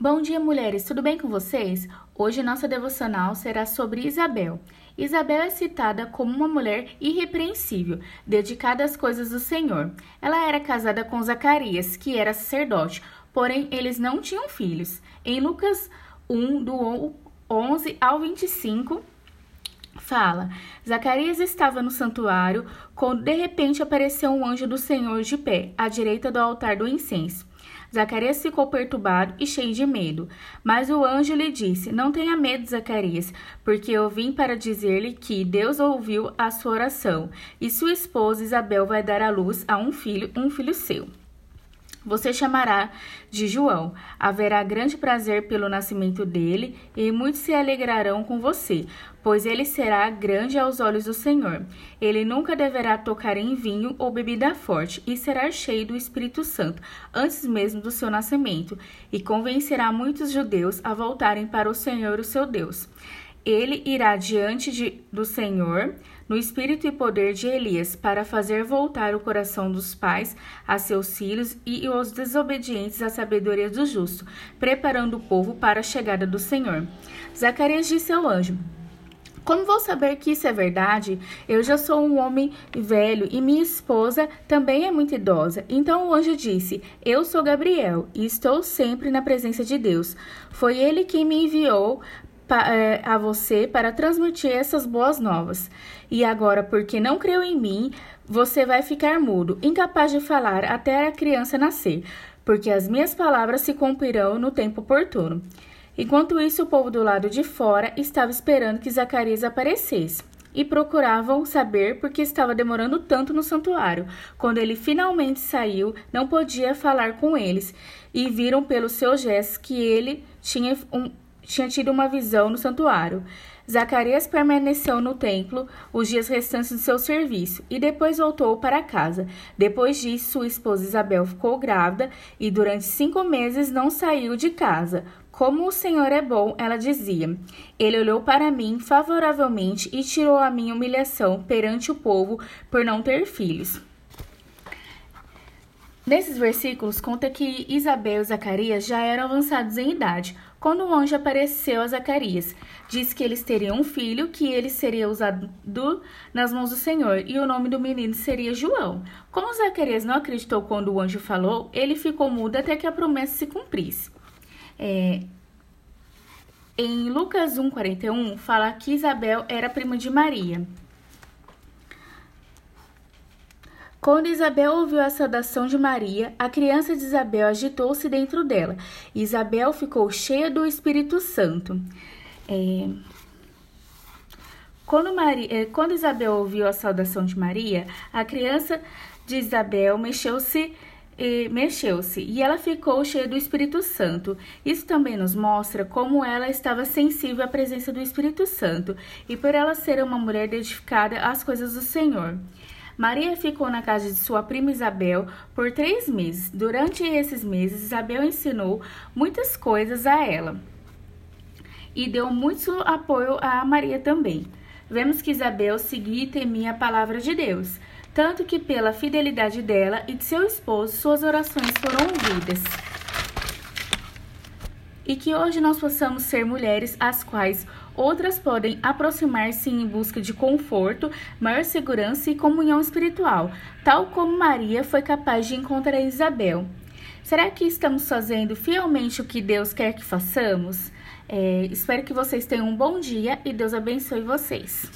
Bom dia, mulheres, tudo bem com vocês? Hoje nossa devocional será sobre Isabel. Isabel é citada como uma mulher irrepreensível, dedicada às coisas do Senhor. Ela era casada com Zacarias, que era sacerdote, porém eles não tinham filhos. Em Lucas 1, do 11 ao 25, fala: Zacarias estava no santuário quando de repente apareceu um anjo do Senhor de pé, à direita do altar do incenso. Zacarias ficou perturbado e cheio de medo. Mas o anjo lhe disse: Não tenha medo, Zacarias, porque eu vim para dizer-lhe que Deus ouviu a sua oração, e sua esposa Isabel vai dar à luz a um filho, um filho seu. Você chamará de João. Haverá grande prazer pelo nascimento dele, e muitos se alegrarão com você, pois ele será grande aos olhos do Senhor. Ele nunca deverá tocar em vinho ou bebida forte, e será cheio do Espírito Santo, antes mesmo do seu nascimento, e convencerá muitos judeus a voltarem para o Senhor, o seu Deus. Ele irá diante de, do Senhor no espírito e poder de Elias, para fazer voltar o coração dos pais a seus filhos e os desobedientes à sabedoria do justo, preparando o povo para a chegada do Senhor. Zacarias disse ao anjo: como vou saber que isso é verdade? Eu já sou um homem velho e minha esposa também é muito idosa. Então o anjo disse: Eu sou Gabriel e estou sempre na presença de Deus. Foi ele quem me enviou a você para transmitir essas boas novas. E agora, porque não creu em mim, você vai ficar mudo, incapaz de falar até a criança nascer, porque as minhas palavras se cumprirão no tempo oportuno. Enquanto isso, o povo do lado de fora estava esperando que Zacarias aparecesse e procuravam saber por que estava demorando tanto no santuário. Quando ele finalmente saiu, não podia falar com eles e viram pelos seus gestos que ele tinha um tinha tido uma visão no santuário. Zacarias permaneceu no templo os dias restantes do seu serviço e depois voltou para casa. Depois disso, sua esposa Isabel ficou grávida e durante cinco meses não saiu de casa. Como o Senhor é bom, ela dizia. Ele olhou para mim favoravelmente e tirou a minha humilhação perante o povo por não ter filhos. Nesses versículos conta que Isabel e Zacarias já eram avançados em idade, quando o anjo apareceu a Zacarias. Diz que eles teriam um filho, que ele seria usado do, nas mãos do Senhor, e o nome do menino seria João. Como Zacarias não acreditou quando o anjo falou, ele ficou mudo até que a promessa se cumprisse. É, em Lucas 1,41, fala que Isabel era prima de Maria. Quando Isabel ouviu a saudação de Maria, a criança de Isabel agitou-se dentro dela. Isabel ficou cheia do Espírito Santo. É... Quando, Maria, é, quando Isabel ouviu a saudação de Maria, a criança de Isabel mexeu-se mexeu-se e ela ficou cheia do Espírito Santo. Isso também nos mostra como ela estava sensível à presença do Espírito Santo e por ela ser uma mulher dedicada às coisas do Senhor. Maria ficou na casa de sua prima Isabel por três meses. Durante esses meses, Isabel ensinou muitas coisas a ela e deu muito apoio a Maria também. Vemos que Isabel seguia e temia a palavra de Deus, tanto que pela fidelidade dela e de seu esposo, suas orações foram ouvidas. E que hoje nós possamos ser mulheres as quais Outras podem aproximar-se em busca de conforto, maior segurança e comunhão espiritual, tal como Maria foi capaz de encontrar Isabel. Será que estamos fazendo fielmente o que Deus quer que façamos? É, espero que vocês tenham um bom dia e Deus abençoe vocês.